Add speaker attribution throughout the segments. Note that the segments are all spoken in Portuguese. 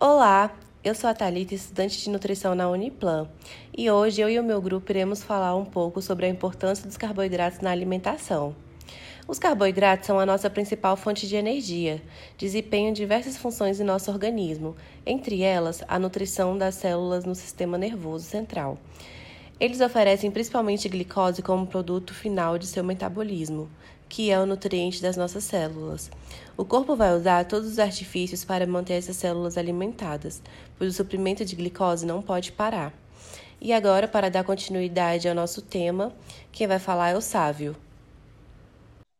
Speaker 1: Olá, eu sou a Thalita, estudante de nutrição na Uniplan, e hoje eu e o meu grupo iremos falar um pouco sobre a importância dos carboidratos na alimentação. Os carboidratos são a nossa principal fonte de energia, desempenham diversas funções em nosso organismo, entre elas a nutrição das células no sistema nervoso central. Eles oferecem principalmente glicose como produto final de seu metabolismo, que é o nutriente das nossas células. O corpo vai usar todos os artifícios para manter essas células alimentadas, pois o suprimento de glicose não pode parar. E agora, para dar continuidade ao nosso tema, quem vai falar é o Sávio.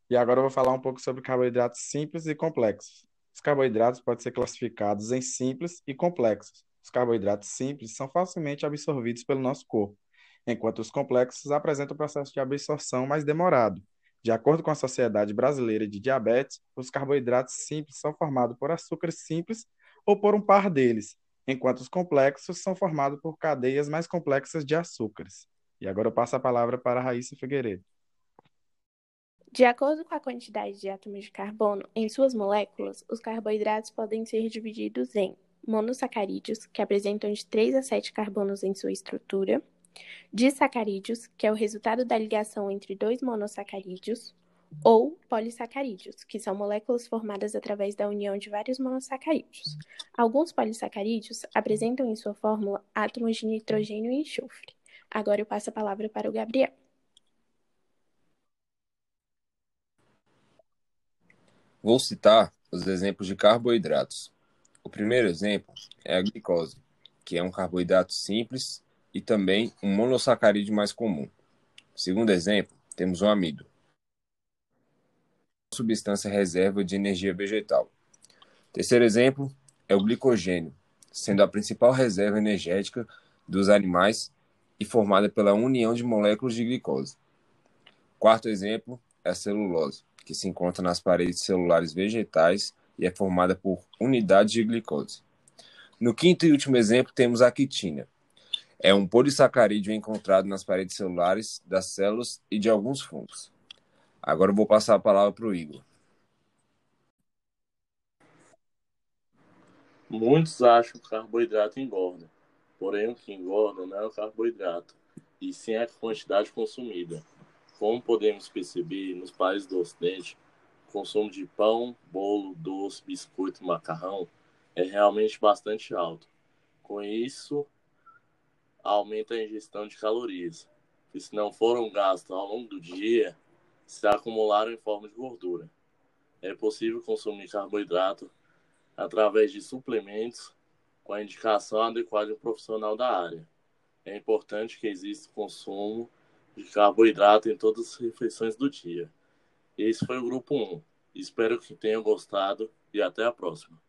Speaker 2: E agora eu vou falar um pouco sobre carboidratos simples e complexos. Os carboidratos podem ser classificados em simples e complexos. Os carboidratos simples são facilmente absorvidos pelo nosso corpo, enquanto os complexos apresentam processo de absorção mais demorado. De acordo com a Sociedade Brasileira de Diabetes, os carboidratos simples são formados por açúcares simples ou por um par deles, enquanto os complexos são formados por cadeias mais complexas de açúcares. E agora eu passo a palavra para a Raíssa Figueiredo.
Speaker 3: De acordo com a quantidade de átomos de carbono em suas moléculas, os carboidratos podem ser divididos em monossacarídeos, que apresentam de 3 a 7 carbonos em sua estrutura, disacarídeos, que é o resultado da ligação entre dois monossacarídeos, ou polissacarídeos, que são moléculas formadas através da união de vários monossacarídeos. Alguns polissacarídeos apresentam em sua fórmula átomos de nitrogênio e enxofre. Agora eu passo a palavra para o Gabriel.
Speaker 4: Vou citar os exemplos de carboidratos. O primeiro exemplo é a glicose, que é um carboidrato simples e também um monossacarídeo mais comum. Segundo exemplo, temos o amido, substância reserva de energia vegetal. Terceiro exemplo é o glicogênio, sendo a principal reserva energética dos animais e formada pela união de moléculas de glicose. Quarto exemplo é a celulose, que se encontra nas paredes celulares vegetais e é formada por unidades de glicose. No quinto e último exemplo, temos a quitina. É um polissacarídeo encontrado nas paredes celulares das células e de alguns fungos. Agora eu vou passar a palavra para o Igor.
Speaker 5: Muitos acham que o carboidrato engorda, porém o que engorda não é o carboidrato, e sim a quantidade consumida. Como podemos perceber, nos países do Ocidente, o consumo de pão, bolo, doce, biscoito e macarrão é realmente bastante alto. Com isso, aumenta a ingestão de calorias, que se não foram gastos ao longo do dia, se acumularam em forma de gordura. É possível consumir carboidrato através de suplementos com a indicação adequada de um profissional da área. É importante que exista o consumo de carboidrato em todas as refeições do dia. Esse foi o grupo 1. Espero que tenham gostado e até a próxima.